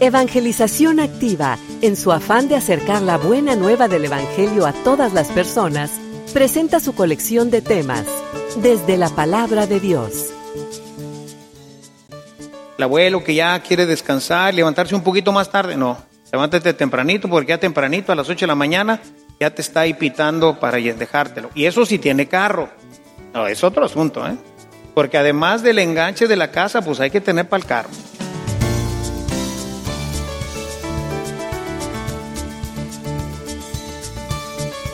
Evangelización Activa, en su afán de acercar la buena nueva del Evangelio a todas las personas, presenta su colección de temas, desde la palabra de Dios. El abuelo que ya quiere descansar, levantarse un poquito más tarde, no, levántate tempranito porque ya tempranito a las 8 de la mañana ya te está ahí pitando para dejártelo. Y eso sí tiene carro. No, es otro asunto, ¿eh? Porque además del enganche de la casa, pues hay que tener para el carro.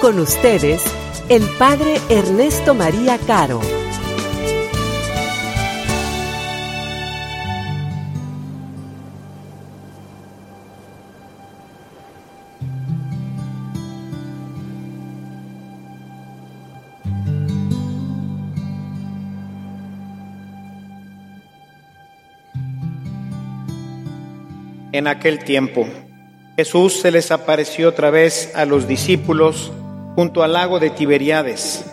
Con ustedes, el Padre Ernesto María Caro. En aquel tiempo, Jesús se les apareció otra vez a los discípulos junto al lago de Tiberiades.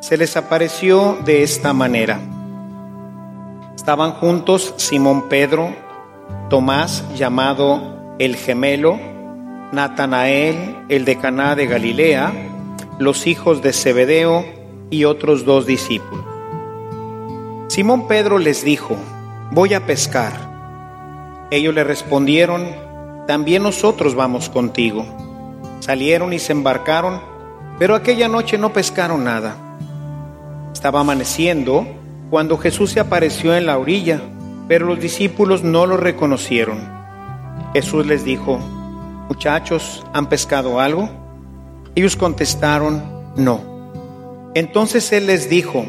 Se les apareció de esta manera. Estaban juntos Simón Pedro, Tomás llamado el gemelo, Natanael, el de Caná de Galilea, los hijos de Zebedeo y otros dos discípulos. Simón Pedro les dijo, voy a pescar. Ellos le respondieron, también nosotros vamos contigo. Salieron y se embarcaron, pero aquella noche no pescaron nada. Estaba amaneciendo cuando Jesús se apareció en la orilla, pero los discípulos no lo reconocieron. Jesús les dijo, muchachos, ¿han pescado algo? Ellos contestaron, no. Entonces Él les dijo,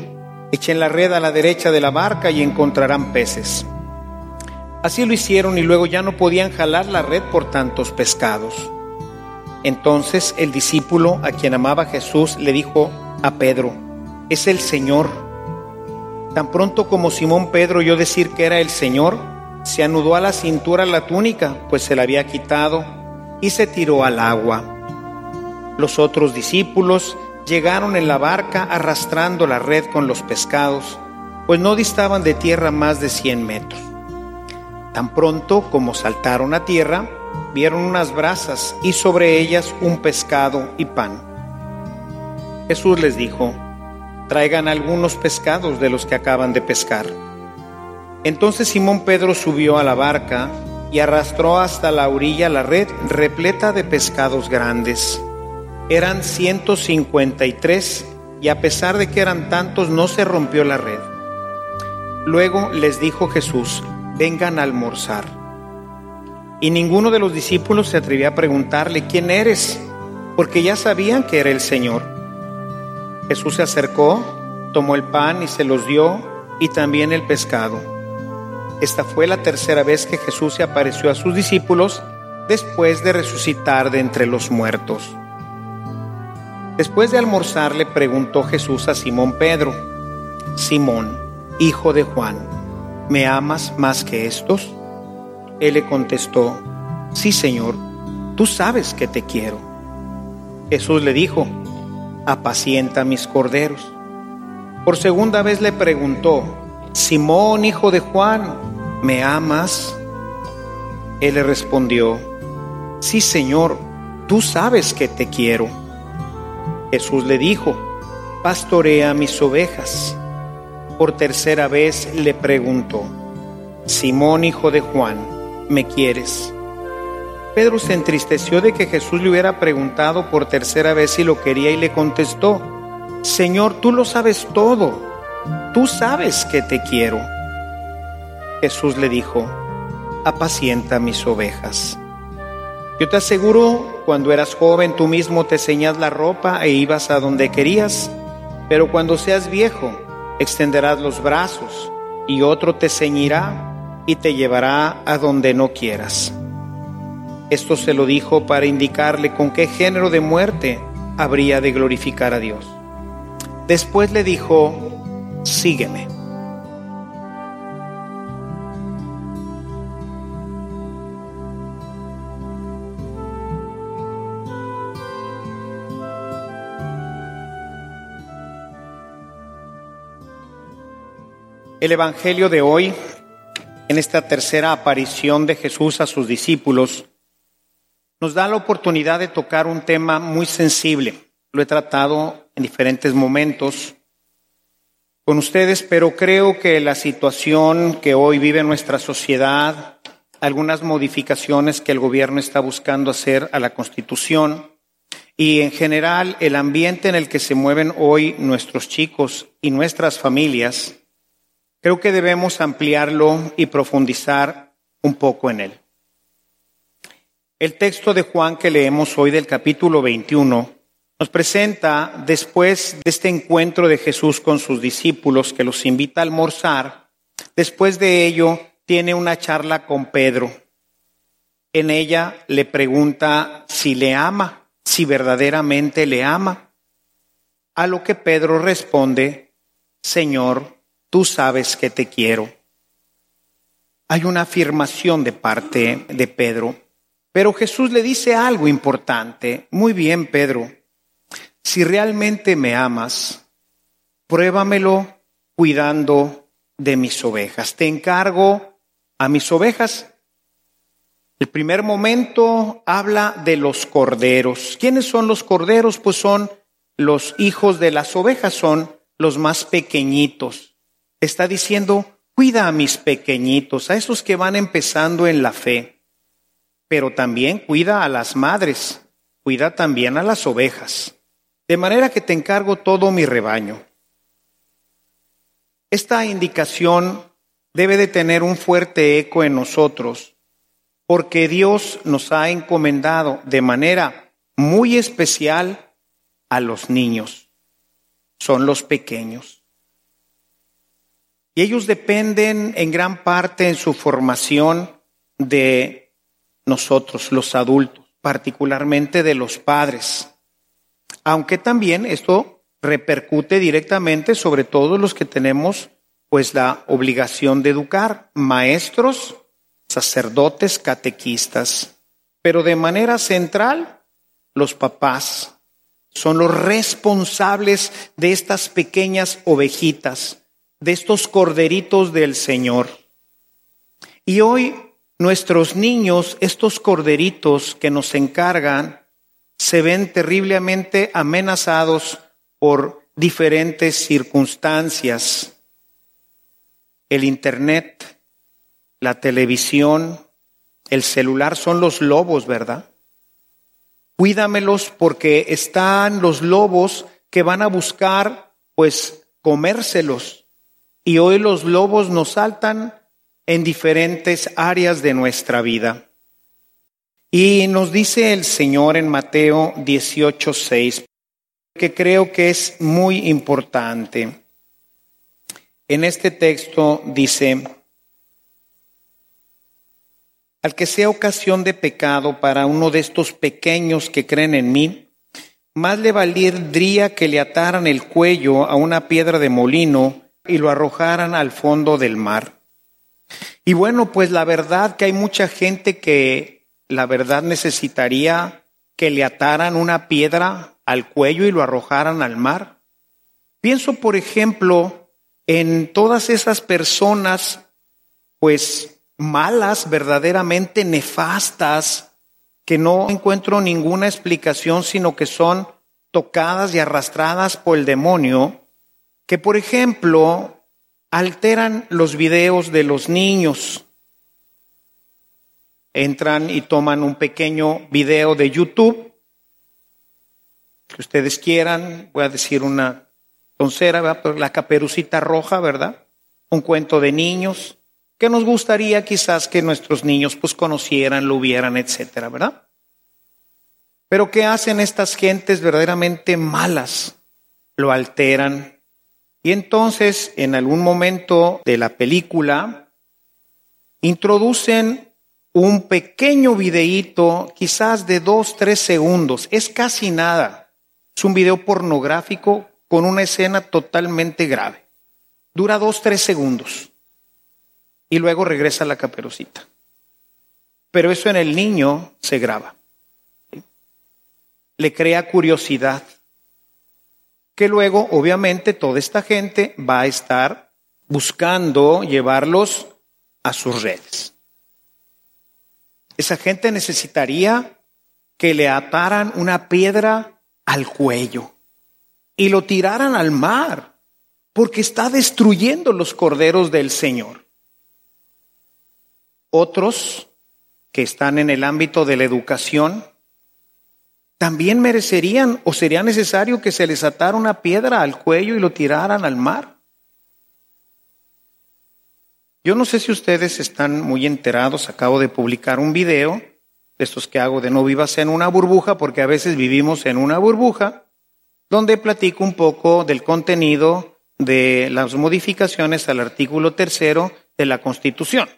echen la red a la derecha de la barca y encontrarán peces. Así lo hicieron y luego ya no podían jalar la red por tantos pescados. Entonces el discípulo a quien amaba Jesús le dijo a Pedro, es el Señor. Tan pronto como Simón Pedro oyó decir que era el Señor, se anudó a la cintura la túnica, pues se la había quitado, y se tiró al agua. Los otros discípulos llegaron en la barca arrastrando la red con los pescados, pues no distaban de tierra más de cien metros. Tan pronto como saltaron a tierra, vieron unas brasas y sobre ellas un pescado y pan. Jesús les dijo, traigan algunos pescados de los que acaban de pescar. Entonces Simón Pedro subió a la barca y arrastró hasta la orilla la red repleta de pescados grandes. Eran 153 y a pesar de que eran tantos no se rompió la red. Luego les dijo Jesús, vengan a almorzar. Y ninguno de los discípulos se atrevía a preguntarle, ¿quién eres? Porque ya sabían que era el Señor. Jesús se acercó, tomó el pan y se los dio, y también el pescado. Esta fue la tercera vez que Jesús se apareció a sus discípulos después de resucitar de entre los muertos. Después de almorzar le preguntó Jesús a Simón Pedro, Simón, hijo de Juan, ¿me amas más que estos? Él le contestó, sí Señor, tú sabes que te quiero. Jesús le dijo, apacienta mis corderos. Por segunda vez le preguntó, Simón, hijo de Juan, ¿me amas? Él le respondió, sí Señor, tú sabes que te quiero. Jesús le dijo, pastorea mis ovejas. Por tercera vez le preguntó, Simón hijo de Juan, ¿me quieres? Pedro se entristeció de que Jesús le hubiera preguntado por tercera vez si lo quería y le contestó, Señor, tú lo sabes todo, tú sabes que te quiero. Jesús le dijo, apacienta mis ovejas. Yo te aseguro, cuando eras joven tú mismo te ceñas la ropa e ibas a donde querías, pero cuando seas viejo, extenderás los brazos y otro te ceñirá y te llevará a donde no quieras. Esto se lo dijo para indicarle con qué género de muerte habría de glorificar a Dios. Después le dijo, sígueme. El Evangelio de hoy, en esta tercera aparición de Jesús a sus discípulos, nos da la oportunidad de tocar un tema muy sensible. Lo he tratado en diferentes momentos con ustedes, pero creo que la situación que hoy vive nuestra sociedad, algunas modificaciones que el gobierno está buscando hacer a la Constitución y en general el ambiente en el que se mueven hoy nuestros chicos y nuestras familias, Creo que debemos ampliarlo y profundizar un poco en él. El texto de Juan que leemos hoy del capítulo 21 nos presenta, después de este encuentro de Jesús con sus discípulos que los invita a almorzar, después de ello tiene una charla con Pedro. En ella le pregunta si le ama, si verdaderamente le ama. A lo que Pedro responde, Señor, tú sabes que te quiero. Hay una afirmación de parte de Pedro, pero Jesús le dice algo importante. Muy bien, Pedro, si realmente me amas, pruébamelo cuidando de mis ovejas. Te encargo a mis ovejas. El primer momento habla de los corderos. ¿Quiénes son los corderos? Pues son los hijos de las ovejas, son los más pequeñitos está diciendo, cuida a mis pequeñitos, a esos que van empezando en la fe, pero también cuida a las madres, cuida también a las ovejas, de manera que te encargo todo mi rebaño. Esta indicación debe de tener un fuerte eco en nosotros, porque Dios nos ha encomendado de manera muy especial a los niños. Son los pequeños. Y ellos dependen en gran parte en su formación de nosotros, los adultos, particularmente de los padres. Aunque también esto repercute directamente sobre todos los que tenemos pues la obligación de educar, maestros, sacerdotes, catequistas, pero de manera central los papás son los responsables de estas pequeñas ovejitas de estos corderitos del Señor. Y hoy nuestros niños, estos corderitos que nos encargan, se ven terriblemente amenazados por diferentes circunstancias. El Internet, la televisión, el celular son los lobos, ¿verdad? Cuídamelos porque están los lobos que van a buscar, pues, comérselos. Y hoy los lobos nos saltan en diferentes áreas de nuestra vida. Y nos dice el Señor en Mateo 18:6, que creo que es muy importante. En este texto dice, al que sea ocasión de pecado para uno de estos pequeños que creen en mí, más le valdría que le ataran el cuello a una piedra de molino y lo arrojaran al fondo del mar. Y bueno, pues la verdad que hay mucha gente que la verdad necesitaría que le ataran una piedra al cuello y lo arrojaran al mar. Pienso, por ejemplo, en todas esas personas, pues malas, verdaderamente nefastas, que no encuentro ninguna explicación, sino que son tocadas y arrastradas por el demonio, que, por ejemplo, alteran los videos de los niños. Entran y toman un pequeño video de YouTube que ustedes quieran, voy a decir una toncera, ¿verdad? la caperucita roja, ¿verdad? Un cuento de niños que nos gustaría quizás que nuestros niños pues conocieran, lo vieran, etcétera, ¿verdad? Pero ¿qué hacen estas gentes verdaderamente malas? Lo alteran, y entonces, en algún momento de la película, introducen un pequeño videíto, quizás de dos, tres segundos. Es casi nada. Es un video pornográfico con una escena totalmente grave. Dura dos, tres segundos. Y luego regresa la caperucita. Pero eso en el niño se graba. Le crea curiosidad. Que luego, obviamente, toda esta gente va a estar buscando llevarlos a sus redes. Esa gente necesitaría que le ataran una piedra al cuello y lo tiraran al mar, porque está destruyendo los corderos del Señor. Otros que están en el ámbito de la educación también merecerían o sería necesario que se les atara una piedra al cuello y lo tiraran al mar. Yo no sé si ustedes están muy enterados, acabo de publicar un video de estos que hago de no vivas en una burbuja, porque a veces vivimos en una burbuja, donde platico un poco del contenido de las modificaciones al artículo tercero de la Constitución.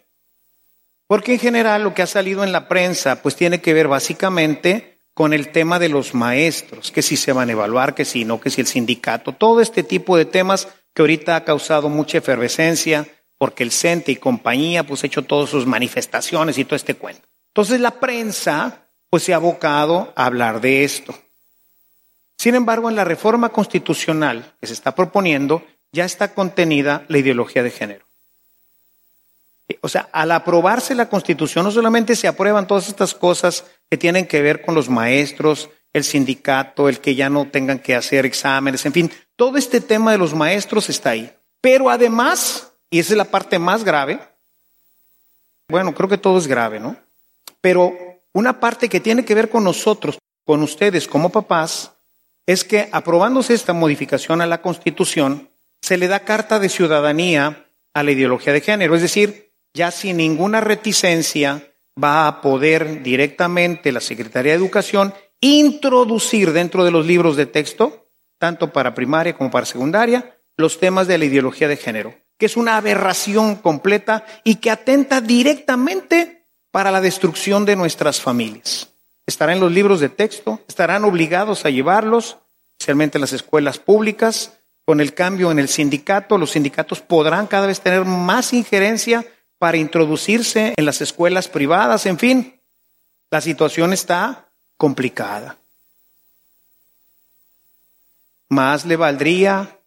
Porque en general lo que ha salido en la prensa pues tiene que ver básicamente con el tema de los maestros, que si se van a evaluar, que si no, que si el sindicato, todo este tipo de temas que ahorita ha causado mucha efervescencia, porque el CENTE y compañía pues ha hecho todas sus manifestaciones y todo este cuento. Entonces la prensa pues se ha abocado a hablar de esto. Sin embargo, en la reforma constitucional que se está proponiendo ya está contenida la ideología de género. O sea, al aprobarse la constitución no solamente se aprueban todas estas cosas que tienen que ver con los maestros, el sindicato, el que ya no tengan que hacer exámenes, en fin, todo este tema de los maestros está ahí. Pero además y esa es la parte más grave. Bueno, creo que todo es grave, ¿no? Pero una parte que tiene que ver con nosotros, con ustedes como papás, es que aprobándose esta modificación a la Constitución, se le da carta de ciudadanía a la ideología de género. Es decir, ya sin ninguna reticencia va a poder directamente la Secretaría de Educación introducir dentro de los libros de texto, tanto para primaria como para secundaria, los temas de la ideología de género que es una aberración completa y que atenta directamente para la destrucción de nuestras familias. Estará en los libros de texto, estarán obligados a llevarlos, especialmente en las escuelas públicas. Con el cambio en el sindicato, los sindicatos podrán cada vez tener más injerencia para introducirse en las escuelas privadas, en fin, la situación está complicada. Más le valdría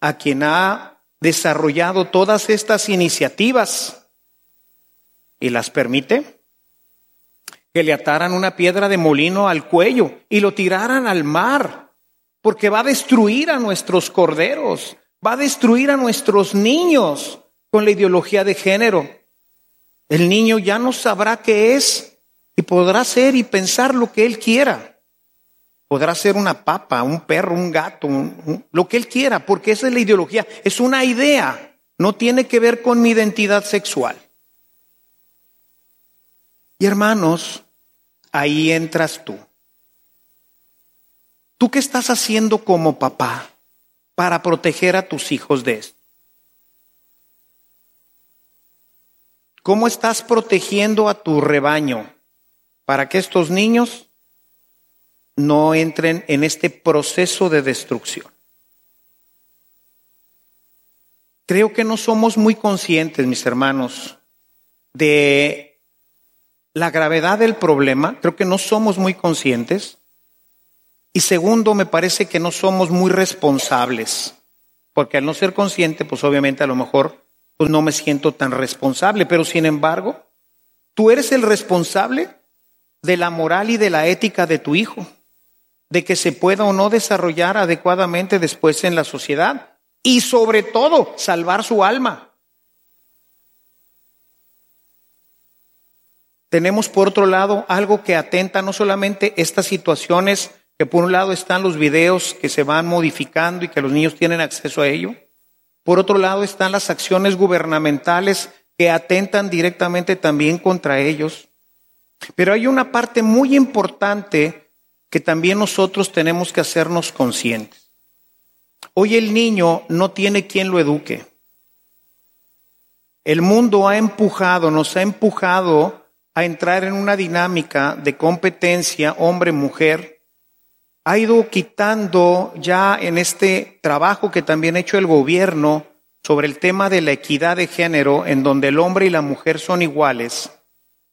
a quien ha desarrollado todas estas iniciativas y las permite, que le ataran una piedra de molino al cuello y lo tiraran al mar, porque va a destruir a nuestros corderos, va a destruir a nuestros niños con la ideología de género. El niño ya no sabrá qué es y podrá ser y pensar lo que él quiera. Podrá ser una papa, un perro, un gato, lo que él quiera, porque esa es la ideología. Es una idea, no tiene que ver con mi identidad sexual. Y hermanos, ahí entras tú. ¿Tú qué estás haciendo como papá para proteger a tus hijos de esto? ¿Cómo estás protegiendo a tu rebaño para que estos niños no entren en este proceso de destrucción. Creo que no somos muy conscientes, mis hermanos, de la gravedad del problema. Creo que no somos muy conscientes. Y segundo, me parece que no somos muy responsables. Porque al no ser consciente, pues obviamente a lo mejor pues no me siento tan responsable. Pero sin embargo, tú eres el responsable de la moral y de la ética de tu hijo de que se pueda o no desarrollar adecuadamente después en la sociedad y sobre todo salvar su alma. Tenemos por otro lado algo que atenta no solamente estas situaciones, que por un lado están los videos que se van modificando y que los niños tienen acceso a ello, por otro lado están las acciones gubernamentales que atentan directamente también contra ellos. Pero hay una parte muy importante que también nosotros tenemos que hacernos conscientes. Hoy el niño no tiene quien lo eduque. El mundo ha empujado, nos ha empujado a entrar en una dinámica de competencia hombre-mujer, ha ido quitando ya en este trabajo que también ha hecho el gobierno sobre el tema de la equidad de género, en donde el hombre y la mujer son iguales,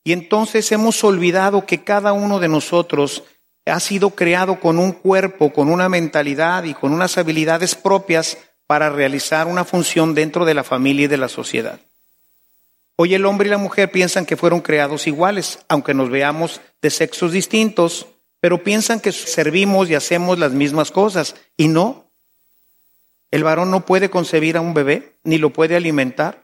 y entonces hemos olvidado que cada uno de nosotros ha sido creado con un cuerpo, con una mentalidad y con unas habilidades propias para realizar una función dentro de la familia y de la sociedad. Hoy el hombre y la mujer piensan que fueron creados iguales, aunque nos veamos de sexos distintos, pero piensan que servimos y hacemos las mismas cosas. Y no. El varón no puede concebir a un bebé, ni lo puede alimentar.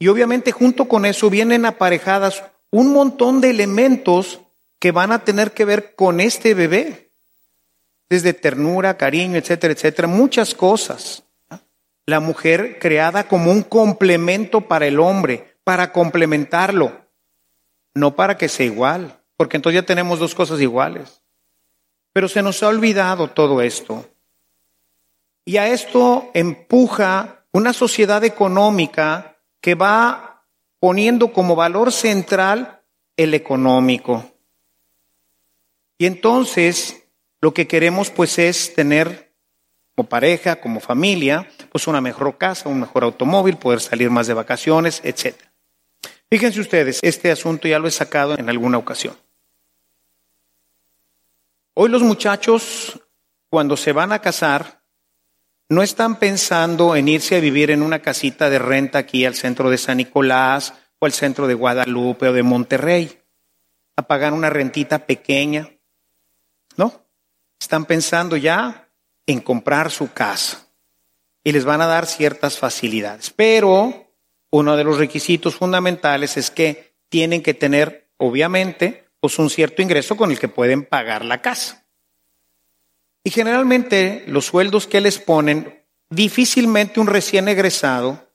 Y obviamente junto con eso vienen aparejadas un montón de elementos que van a tener que ver con este bebé. Desde ternura, cariño, etcétera, etcétera, muchas cosas la mujer creada como un complemento para el hombre, para complementarlo, no para que sea igual, porque entonces ya tenemos dos cosas iguales. Pero se nos ha olvidado todo esto. Y a esto empuja una sociedad económica que va poniendo como valor central el económico. Y entonces lo que queremos pues es tener como pareja, como familia, pues una mejor casa, un mejor automóvil, poder salir más de vacaciones, etc. Fíjense ustedes, este asunto ya lo he sacado en alguna ocasión. Hoy los muchachos, cuando se van a casar, no están pensando en irse a vivir en una casita de renta aquí al centro de San Nicolás o al centro de Guadalupe o de Monterrey, a pagar una rentita pequeña. No, están pensando ya en comprar su casa y les van a dar ciertas facilidades. Pero uno de los requisitos fundamentales es que tienen que tener, obviamente, pues un cierto ingreso con el que pueden pagar la casa. Y generalmente los sueldos que les ponen, difícilmente un recién egresado,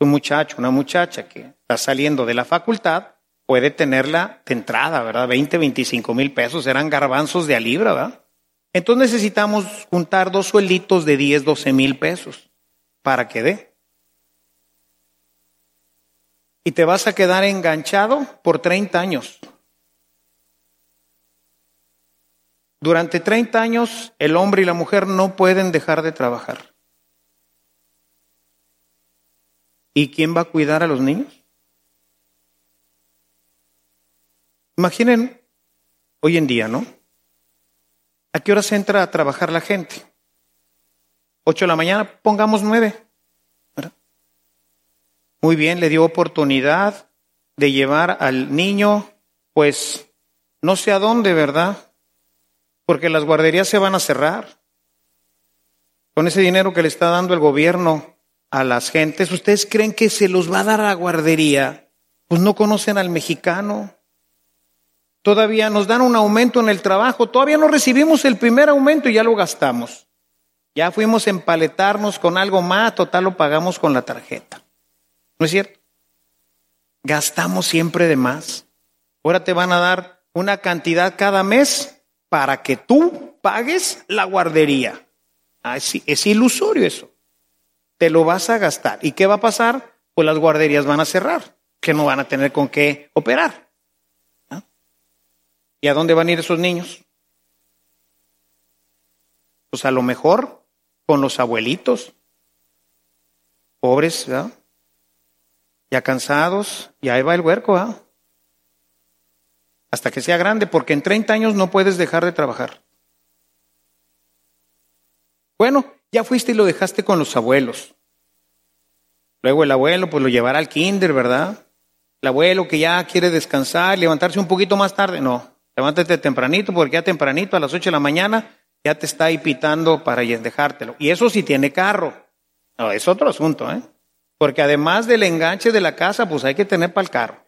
un muchacho, una muchacha que está saliendo de la facultad, puede tenerla de entrada, ¿verdad? 20, 25 mil pesos, eran garbanzos de a libra, ¿verdad? Entonces necesitamos juntar dos suelditos de 10, 12 mil pesos para que dé. Y te vas a quedar enganchado por 30 años. Durante 30 años el hombre y la mujer no pueden dejar de trabajar. ¿Y quién va a cuidar a los niños? Imaginen hoy en día, ¿no? ¿A qué hora se entra a trabajar la gente? Ocho de la mañana, pongamos nueve. Muy bien, le dio oportunidad de llevar al niño, pues no sé a dónde, ¿verdad? Porque las guarderías se van a cerrar. Con ese dinero que le está dando el gobierno a las gentes, ¿ustedes creen que se los va a dar a la guardería? Pues no conocen al mexicano. Todavía nos dan un aumento en el trabajo. Todavía no recibimos el primer aumento y ya lo gastamos. Ya fuimos a empaletarnos con algo más, total lo pagamos con la tarjeta. ¿No es cierto? Gastamos siempre de más. Ahora te van a dar una cantidad cada mes para que tú pagues la guardería. Ah, es, ilusorio eso. Te lo vas a gastar. ¿Y qué va a pasar? Pues las guarderías van a cerrar, que no van a tener con qué operar. ¿Y a dónde van a ir esos niños? Pues a lo mejor con los abuelitos, pobres, ¿verdad? Ya cansados, y ahí va el huerco, ¿verdad? Hasta que sea grande, porque en 30 años no puedes dejar de trabajar. Bueno, ya fuiste y lo dejaste con los abuelos. Luego el abuelo, pues lo llevará al kinder, ¿verdad? El abuelo que ya quiere descansar, levantarse un poquito más tarde, no. Levántate tempranito porque ya tempranito a las 8 de la mañana ya te está ahí pitando para dejártelo. Y eso sí tiene carro. No, es otro asunto, ¿eh? Porque además del enganche de la casa, pues hay que tener para el carro.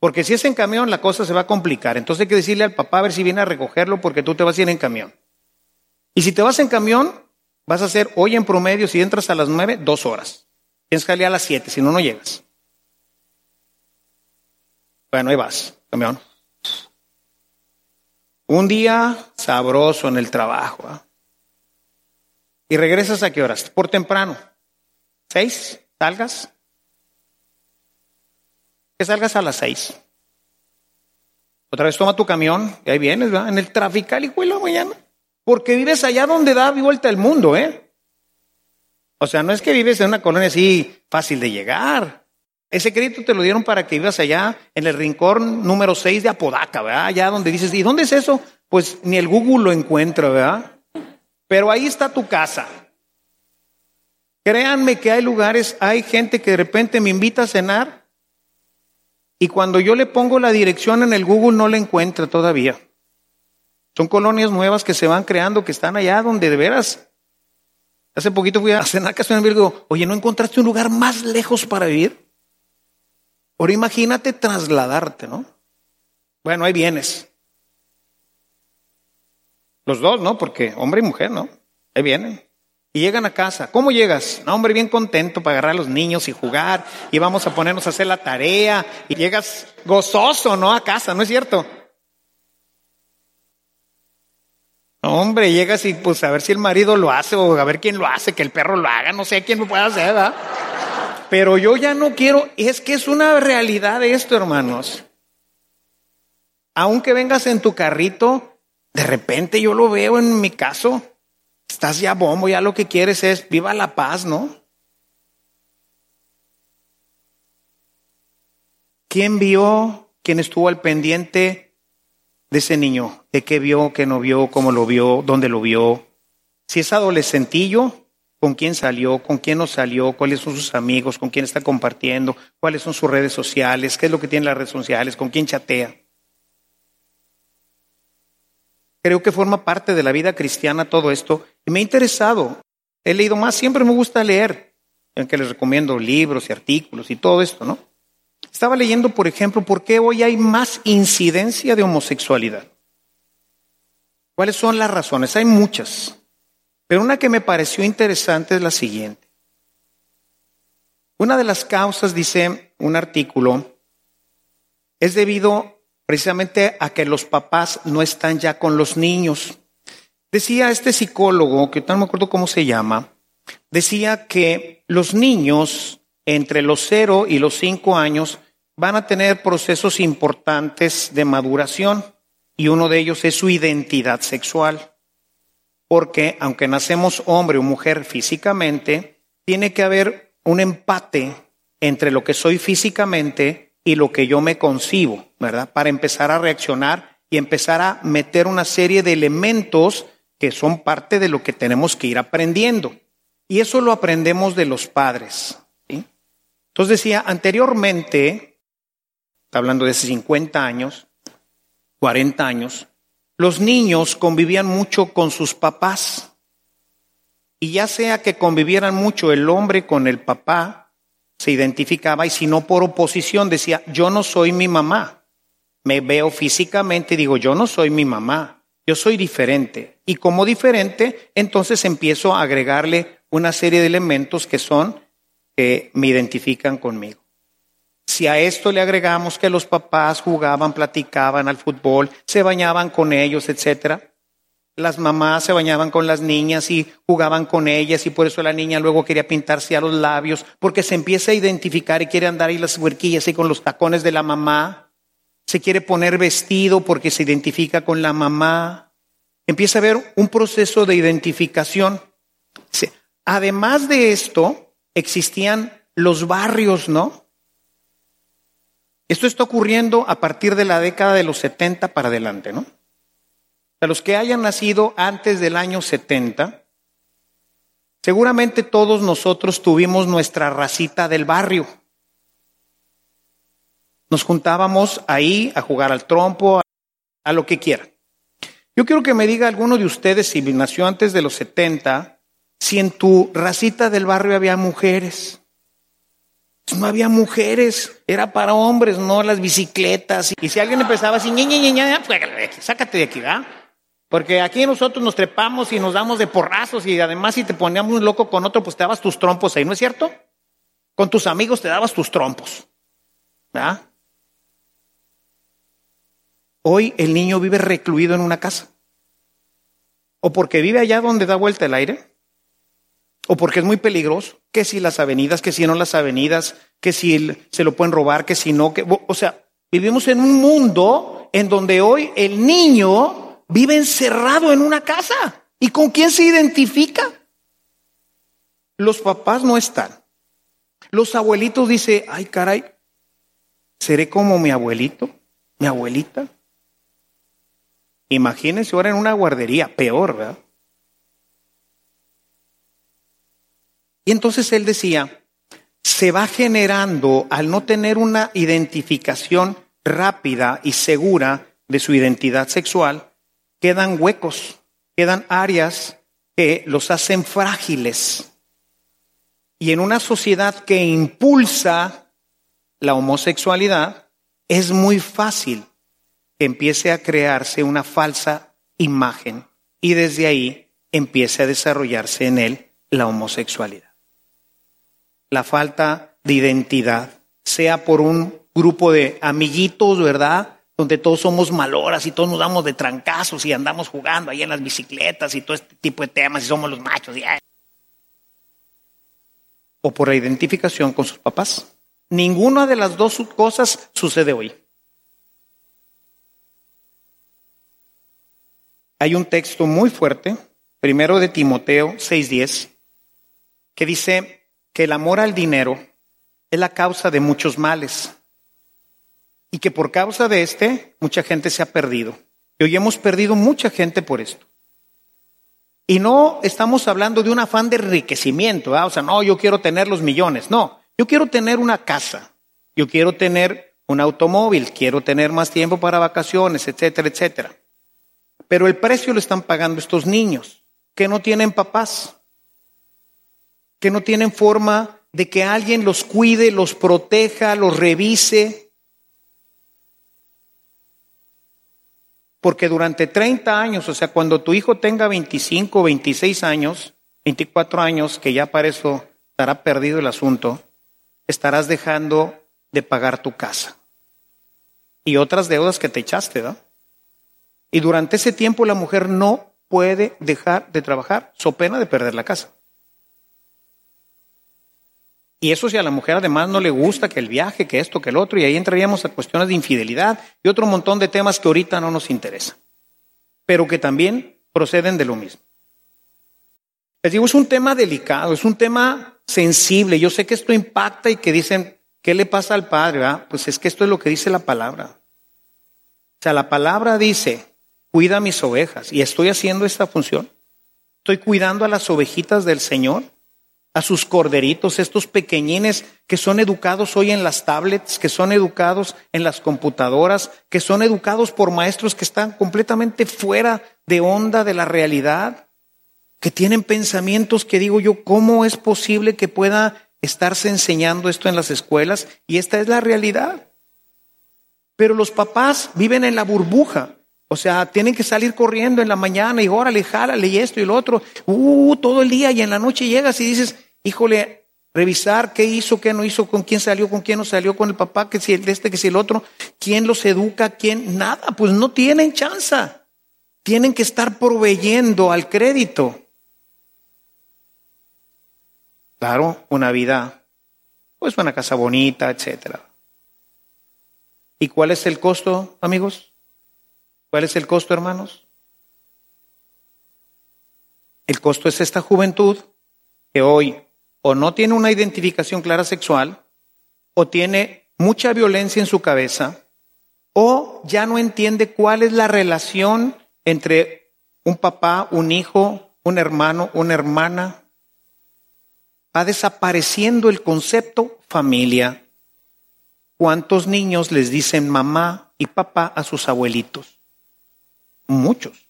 Porque si es en camión, la cosa se va a complicar. Entonces hay que decirle al papá a ver si viene a recogerlo porque tú te vas a ir en camión. Y si te vas en camión, vas a hacer hoy en promedio, si entras a las 9, dos horas. Tienes salir a las 7, si no, no llegas. Bueno, ahí vas, camión. Un día sabroso en el trabajo. ¿ah? ¿Y regresas a qué horas? Por temprano. ¿Seis? ¿Salgas? Que salgas a las seis. Otra vez toma tu camión y ahí vienes, ¿verdad? En el trafical y la mañana. Porque vives allá donde da vuelta el mundo, ¿eh? O sea, no es que vives en una colonia así fácil de llegar. Ese crédito te lo dieron para que vivas allá en el rincón número 6 de Apodaca, ¿verdad? Allá donde dices, ¿y dónde es eso? Pues ni el Google lo encuentra, ¿verdad? Pero ahí está tu casa. Créanme que hay lugares, hay gente que de repente me invita a cenar y cuando yo le pongo la dirección en el Google no la encuentra todavía. Son colonias nuevas que se van creando, que están allá donde de veras. Hace poquito fui a cenar casi en Virgo. Oye, ¿no encontraste un lugar más lejos para vivir? Ahora imagínate trasladarte, ¿no? Bueno, ahí vienes. Los dos, ¿no? Porque hombre y mujer, ¿no? Ahí vienen. Llegan a casa. ¿Cómo llegas? No, hombre, bien contento para agarrar a los niños y jugar. Y vamos a ponernos a hacer la tarea. Y llegas gozoso, ¿no? A casa, ¿no es cierto? No, hombre, llegas y pues a ver si el marido lo hace o a ver quién lo hace, que el perro lo haga, no sé quién lo puede hacer, ¿verdad? Pero yo ya no quiero, es que es una realidad esto, hermanos. Aunque vengas en tu carrito, de repente yo lo veo en mi caso. Estás ya bombo, ya lo que quieres es viva la paz, ¿no? ¿Quién vio, quién estuvo al pendiente de ese niño? ¿De qué vio, qué no vio, cómo lo vio, dónde lo vio? Si es adolescentillo, con quién salió, con quién no salió, cuáles son sus amigos, con quién está compartiendo, cuáles son sus redes sociales, qué es lo que tiene las redes sociales, con quién chatea. Creo que forma parte de la vida cristiana todo esto y me ha interesado. He leído más, siempre me gusta leer, en que les recomiendo libros y artículos y todo esto, ¿no? Estaba leyendo, por ejemplo, por qué hoy hay más incidencia de homosexualidad. ¿Cuáles son las razones? Hay muchas. Pero una que me pareció interesante es la siguiente. Una de las causas, dice un artículo, es debido precisamente a que los papás no están ya con los niños. Decía este psicólogo, que no me acuerdo cómo se llama, decía que los niños entre los cero y los cinco años van a tener procesos importantes de maduración y uno de ellos es su identidad sexual porque aunque nacemos hombre o mujer físicamente, tiene que haber un empate entre lo que soy físicamente y lo que yo me concibo, ¿verdad? Para empezar a reaccionar y empezar a meter una serie de elementos que son parte de lo que tenemos que ir aprendiendo. Y eso lo aprendemos de los padres. Entonces decía, anteriormente, hablando de hace 50 años, 40 años, los niños convivían mucho con sus papás. Y ya sea que convivieran mucho el hombre con el papá, se identificaba y si no por oposición decía, yo no soy mi mamá. Me veo físicamente y digo, yo no soy mi mamá, yo soy diferente. Y como diferente, entonces empiezo a agregarle una serie de elementos que son, que me identifican conmigo. Si a esto le agregamos que los papás jugaban, platicaban al fútbol, se bañaban con ellos, etcétera, las mamás se bañaban con las niñas y jugaban con ellas y por eso la niña luego quería pintarse a los labios porque se empieza a identificar y quiere andar ahí las huerquillas y con los tacones de la mamá. Se quiere poner vestido porque se identifica con la mamá. Empieza a haber un proceso de identificación. Además de esto, existían los barrios, ¿no? Esto está ocurriendo a partir de la década de los 70 para adelante, ¿no? A los que hayan nacido antes del año 70, seguramente todos nosotros tuvimos nuestra racita del barrio. Nos juntábamos ahí a jugar al trompo, a lo que quieran. Yo quiero que me diga alguno de ustedes, si nació antes de los 70, si en tu racita del barrio había mujeres. No había mujeres, era para hombres, no las bicicletas. Y si alguien empezaba así, ña, ña, ña, pues, sácate de aquí, ¿verdad? Porque aquí nosotros nos trepamos y nos damos de porrazos y además si te poníamos un loco con otro, pues te dabas tus trompos ahí, ¿no es cierto? Con tus amigos te dabas tus trompos, ¿verdad? Hoy el niño vive recluido en una casa. O porque vive allá donde da vuelta el aire, o porque es muy peligroso, que si las avenidas, que si no las avenidas, que si se lo pueden robar, que si no, que, o sea, Vivimos en un mundo en donde hoy el niño vive encerrado en una casa. ¿Y con quién se identifica? Los papás no están. Los abuelitos dicen, ay caray, ¿seré como mi abuelito? ¿Mi abuelita? Imagínense ahora en una guardería, peor, ¿verdad? Y entonces él decía, se va generando, al no tener una identificación rápida y segura de su identidad sexual, quedan huecos, quedan áreas que los hacen frágiles. Y en una sociedad que impulsa la homosexualidad, es muy fácil que empiece a crearse una falsa imagen y desde ahí empiece a desarrollarse en él la homosexualidad. La falta de identidad, sea por un grupo de amiguitos, ¿verdad? Donde todos somos maloras y todos nos damos de trancazos y andamos jugando ahí en las bicicletas y todo este tipo de temas y somos los machos. Y, o por la identificación con sus papás. Ninguna de las dos cosas sucede hoy. Hay un texto muy fuerte, primero de Timoteo 6:10, que dice que el amor al dinero es la causa de muchos males y que por causa de este mucha gente se ha perdido. Y hoy hemos perdido mucha gente por esto. Y no estamos hablando de un afán de enriquecimiento, o sea, no, yo quiero tener los millones, no, yo quiero tener una casa, yo quiero tener un automóvil, quiero tener más tiempo para vacaciones, etcétera, etcétera. Pero el precio lo están pagando estos niños, que no tienen papás, que no tienen forma de que alguien los cuide, los proteja, los revise, Porque durante 30 años, o sea, cuando tu hijo tenga 25, 26 años, 24 años, que ya para eso estará perdido el asunto, estarás dejando de pagar tu casa. Y otras deudas que te echaste, ¿no? Y durante ese tiempo la mujer no puede dejar de trabajar, so pena de perder la casa. Y eso si a la mujer además no le gusta que el viaje, que esto, que el otro, y ahí entraríamos a cuestiones de infidelidad y otro montón de temas que ahorita no nos interesan, pero que también proceden de lo mismo. Les digo, es un tema delicado, es un tema sensible. Yo sé que esto impacta y que dicen, ¿qué le pasa al padre? Pues es que esto es lo que dice la palabra. O sea, la palabra dice, cuida mis ovejas y estoy haciendo esta función. Estoy cuidando a las ovejitas del Señor a sus corderitos, estos pequeñines que son educados hoy en las tablets, que son educados en las computadoras, que son educados por maestros que están completamente fuera de onda de la realidad, que tienen pensamientos que digo yo, ¿cómo es posible que pueda estarse enseñando esto en las escuelas? Y esta es la realidad. Pero los papás viven en la burbuja. O sea, tienen que salir corriendo en la mañana y órale, jálale y esto y lo otro. Uh, todo el día y en la noche llegas y dices, híjole, revisar qué hizo, qué no hizo, con quién salió, con quién no salió, con el papá, que si el este, que si el otro, quién los educa, quién, nada, pues no tienen chance. Tienen que estar proveyendo al crédito. Claro, una vida, pues una casa bonita, etcétera. ¿Y cuál es el costo, amigos? ¿Cuál es el costo, hermanos? El costo es esta juventud que hoy o no tiene una identificación clara sexual, o tiene mucha violencia en su cabeza, o ya no entiende cuál es la relación entre un papá, un hijo, un hermano, una hermana. Va desapareciendo el concepto familia. ¿Cuántos niños les dicen mamá y papá a sus abuelitos? Muchos.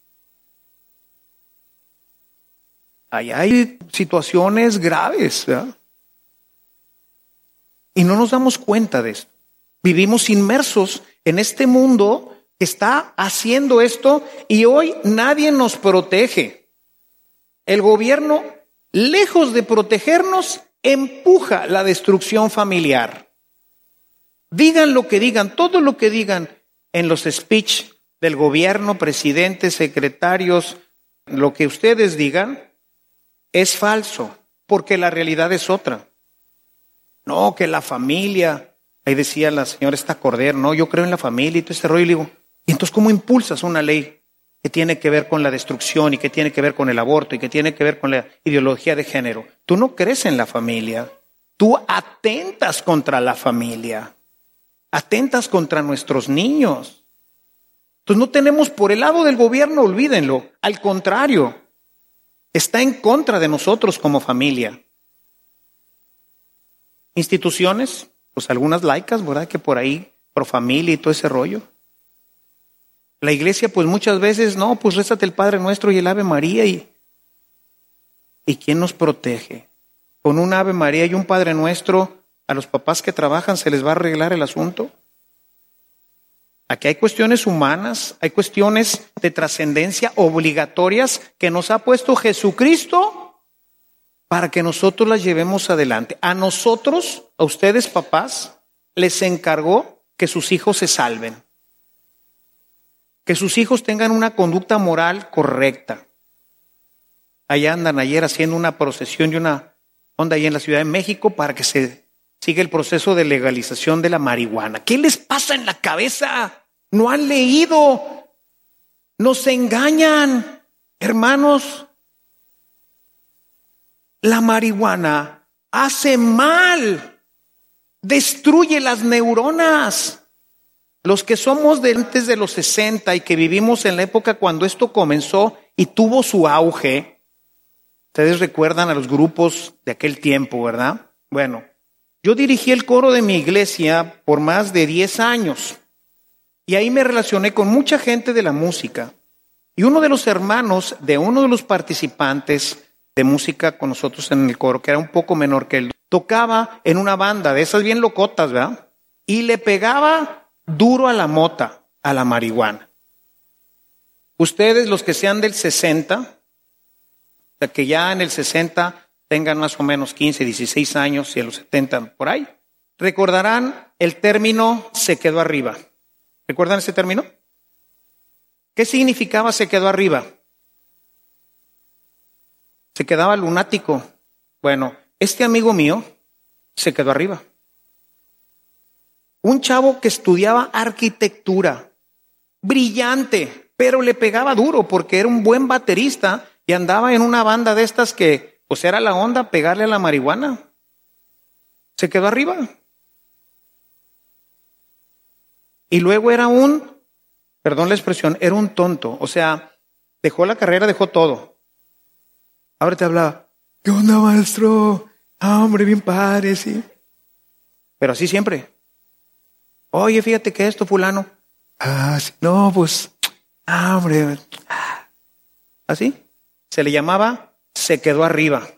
Ahí hay situaciones graves. Y no nos damos cuenta de esto. Vivimos inmersos en este mundo que está haciendo esto y hoy nadie nos protege. El gobierno, lejos de protegernos, empuja la destrucción familiar. Digan lo que digan, todo lo que digan en los speech del gobierno, presidentes, secretarios, lo que ustedes digan, es falso, porque la realidad es otra. No, que la familia, Ahí decía la señora esta Cordero, no, yo creo en la familia y todo ese rollo. Y digo, ¿y entonces cómo impulsas una ley que tiene que ver con la destrucción y que tiene que ver con el aborto y que tiene que ver con la ideología de género? Tú no crees en la familia. Tú atentas contra la familia. Atentas contra nuestros niños. Entonces no tenemos por el lado del gobierno, olvídenlo. Al contrario, está en contra de nosotros como familia. Instituciones, pues algunas laicas, ¿verdad? Que por ahí, pro familia y todo ese rollo. La iglesia, pues muchas veces, no, pues rézate el Padre Nuestro y el Ave María y... ¿Y quién nos protege? Con un Ave María y un Padre Nuestro, a los papás que trabajan se les va a arreglar el asunto. Aquí hay cuestiones humanas, hay cuestiones de trascendencia obligatorias que nos ha puesto Jesucristo para que nosotros las llevemos adelante. A nosotros, a ustedes papás, les encargó que sus hijos se salven, que sus hijos tengan una conducta moral correcta. Allá andan ayer haciendo una procesión y una onda ahí en la Ciudad de México para que se siga el proceso de legalización de la marihuana. ¿Qué les pasa en la cabeza? No han leído. Nos engañan, hermanos. La marihuana hace mal, destruye las neuronas. Los que somos de antes de los 60 y que vivimos en la época cuando esto comenzó y tuvo su auge, ustedes recuerdan a los grupos de aquel tiempo, ¿verdad? Bueno, yo dirigí el coro de mi iglesia por más de 10 años y ahí me relacioné con mucha gente de la música. Y uno de los hermanos de uno de los participantes de música con nosotros en el coro, que era un poco menor que él, tocaba en una banda de esas bien locotas, ¿verdad? Y le pegaba duro a la mota, a la marihuana. Ustedes, los que sean del 60, o sea, que ya en el 60 tengan más o menos 15, 16 años y en los 70 por ahí, recordarán el término se quedó arriba. ¿Recuerdan ese término? ¿Qué significaba se quedó arriba? Se quedaba lunático. Bueno, este amigo mío se quedó arriba. Un chavo que estudiaba arquitectura, brillante, pero le pegaba duro porque era un buen baterista y andaba en una banda de estas que, pues era la onda pegarle a la marihuana. Se quedó arriba. Y luego era un, perdón la expresión, era un tonto. O sea, dejó la carrera, dejó todo. Ahora te habla, ¿qué onda, maestro? Ah, hombre, bien padre, sí. Pero así siempre. Oye, fíjate que esto, fulano. Ah, no, pues, ah, hombre. Así. Se le llamaba, se quedó arriba.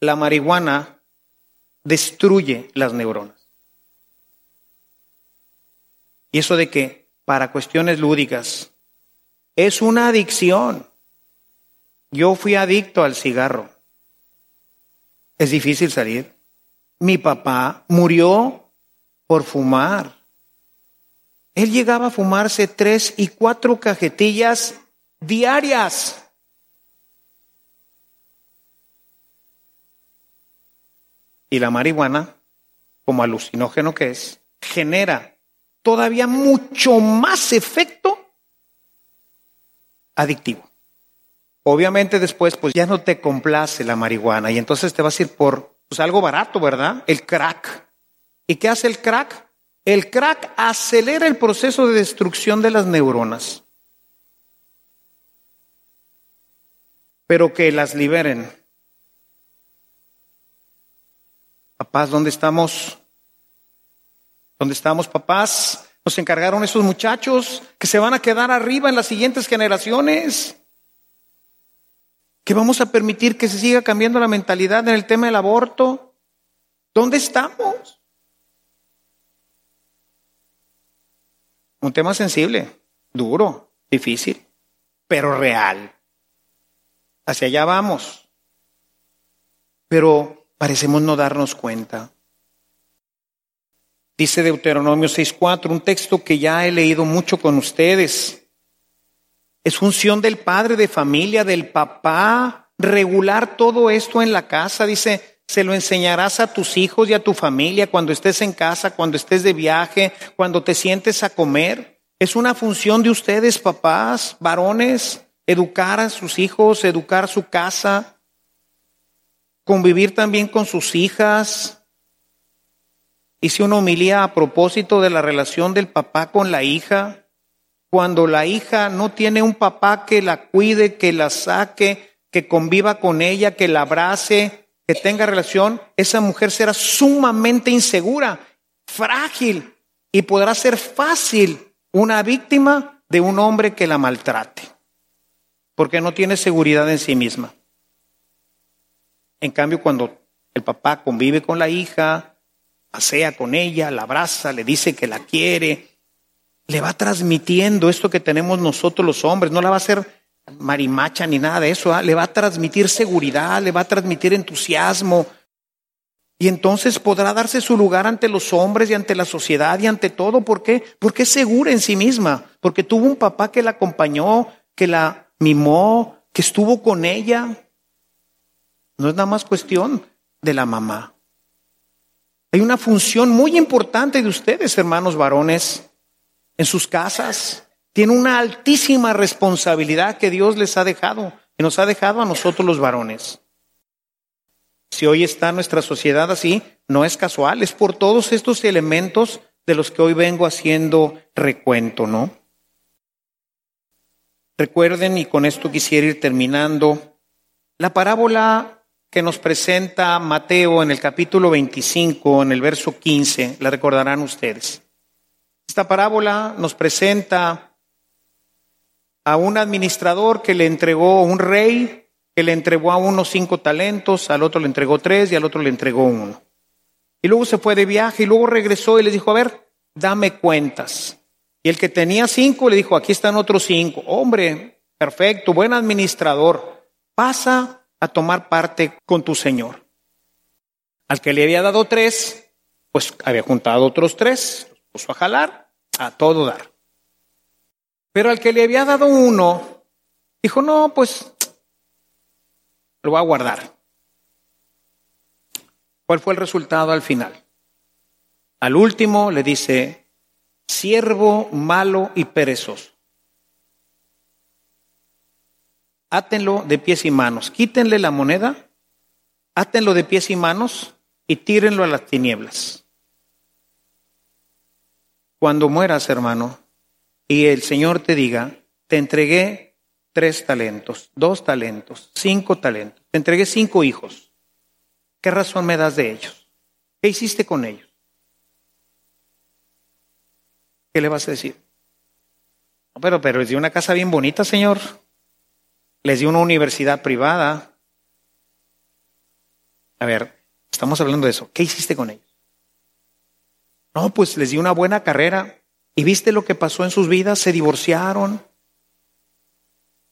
La marihuana destruye las neuronas. Y eso de que para cuestiones lúdicas es una adicción. Yo fui adicto al cigarro. Es difícil salir. Mi papá murió por fumar. Él llegaba a fumarse tres y cuatro cajetillas diarias. Y la marihuana, como alucinógeno que es, genera todavía mucho más efecto adictivo. Obviamente después pues ya no te complace la marihuana y entonces te vas a ir por pues, algo barato, ¿verdad? El crack. ¿Y qué hace el crack? El crack acelera el proceso de destrucción de las neuronas. Pero que las liberen. Papás, ¿dónde estamos? ¿Dónde estamos, papás? Nos encargaron esos muchachos que se van a quedar arriba en las siguientes generaciones. Que vamos a permitir que se siga cambiando la mentalidad en el tema del aborto. ¿Dónde estamos? Un tema sensible, duro, difícil, pero real. Hacia allá vamos. Pero parecemos no darnos cuenta. Dice Deuteronomio 6.4, un texto que ya he leído mucho con ustedes. Es función del padre de familia, del papá, regular todo esto en la casa. Dice, se lo enseñarás a tus hijos y a tu familia cuando estés en casa, cuando estés de viaje, cuando te sientes a comer. Es una función de ustedes, papás, varones, educar a sus hijos, educar su casa, convivir también con sus hijas. Hice una homilía a propósito de la relación del papá con la hija. Cuando la hija no tiene un papá que la cuide, que la saque, que conviva con ella, que la abrace, que tenga relación, esa mujer será sumamente insegura, frágil y podrá ser fácil una víctima de un hombre que la maltrate, porque no tiene seguridad en sí misma. En cambio, cuando el papá convive con la hija, pasea con ella, la abraza, le dice que la quiere, le va transmitiendo esto que tenemos nosotros los hombres, no la va a hacer marimacha ni nada de eso, ¿ah? le va a transmitir seguridad, le va a transmitir entusiasmo. Y entonces podrá darse su lugar ante los hombres y ante la sociedad y ante todo. ¿Por qué? Porque es segura en sí misma, porque tuvo un papá que la acompañó, que la mimó, que estuvo con ella. No es nada más cuestión de la mamá. Hay una función muy importante de ustedes, hermanos varones, en sus casas tiene una altísima responsabilidad que Dios les ha dejado, y nos ha dejado a nosotros los varones. Si hoy está nuestra sociedad así, no es casual, es por todos estos elementos de los que hoy vengo haciendo recuento, ¿no? Recuerden, y con esto quisiera ir terminando, la parábola que nos presenta Mateo en el capítulo 25, en el verso 15, la recordarán ustedes. Esta parábola nos presenta a un administrador que le entregó un rey, que le entregó a uno cinco talentos, al otro le entregó tres y al otro le entregó uno. Y luego se fue de viaje y luego regresó y le dijo, a ver, dame cuentas. Y el que tenía cinco le dijo, aquí están otros cinco. Hombre, perfecto, buen administrador, pasa a tomar parte con tu señor. Al que le había dado tres, pues había juntado otros tres, puso a jalar, a todo dar. Pero al que le había dado uno, dijo, no, pues lo voy a guardar. ¿Cuál fue el resultado al final? Al último le dice, siervo malo y perezoso. Átenlo de pies y manos, quítenle la moneda, átenlo de pies y manos y tírenlo a las tinieblas. Cuando mueras, hermano, y el Señor te diga, te entregué tres talentos, dos talentos, cinco talentos, te entregué cinco hijos. ¿Qué razón me das de ellos? ¿Qué hiciste con ellos? ¿Qué le vas a decir? pero, pero les di una casa bien bonita, Señor. Les di una universidad privada. A ver, estamos hablando de eso. ¿Qué hiciste con ellos? No, pues les di una buena carrera. ¿Y viste lo que pasó en sus vidas? Se divorciaron,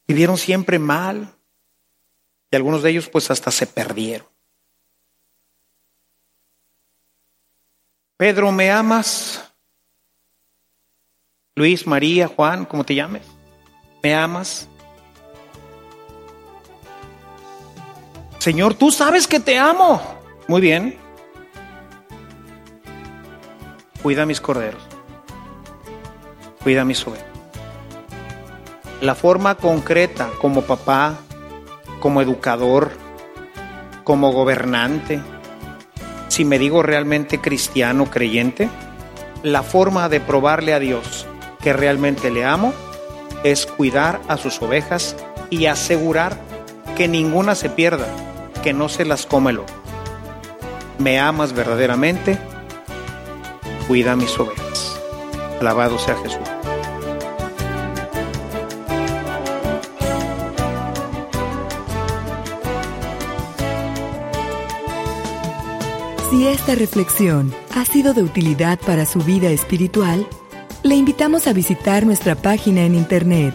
vivieron siempre mal y algunos de ellos pues hasta se perdieron. Pedro, ¿me amas? Luis, María, Juan, como te llames, ¿me amas? Señor, tú sabes que te amo. Muy bien. Cuida mis corderos cuida a mi ovejas. La forma concreta como papá, como educador, como gobernante, si me digo realmente cristiano, creyente, la forma de probarle a Dios que realmente le amo es cuidar a sus ovejas y asegurar que ninguna se pierda, que no se las come ¿Me amas verdaderamente? Cuida mis ovejas. Alabado sea Jesús. Si esta reflexión ha sido de utilidad para su vida espiritual, le invitamos a visitar nuestra página en internet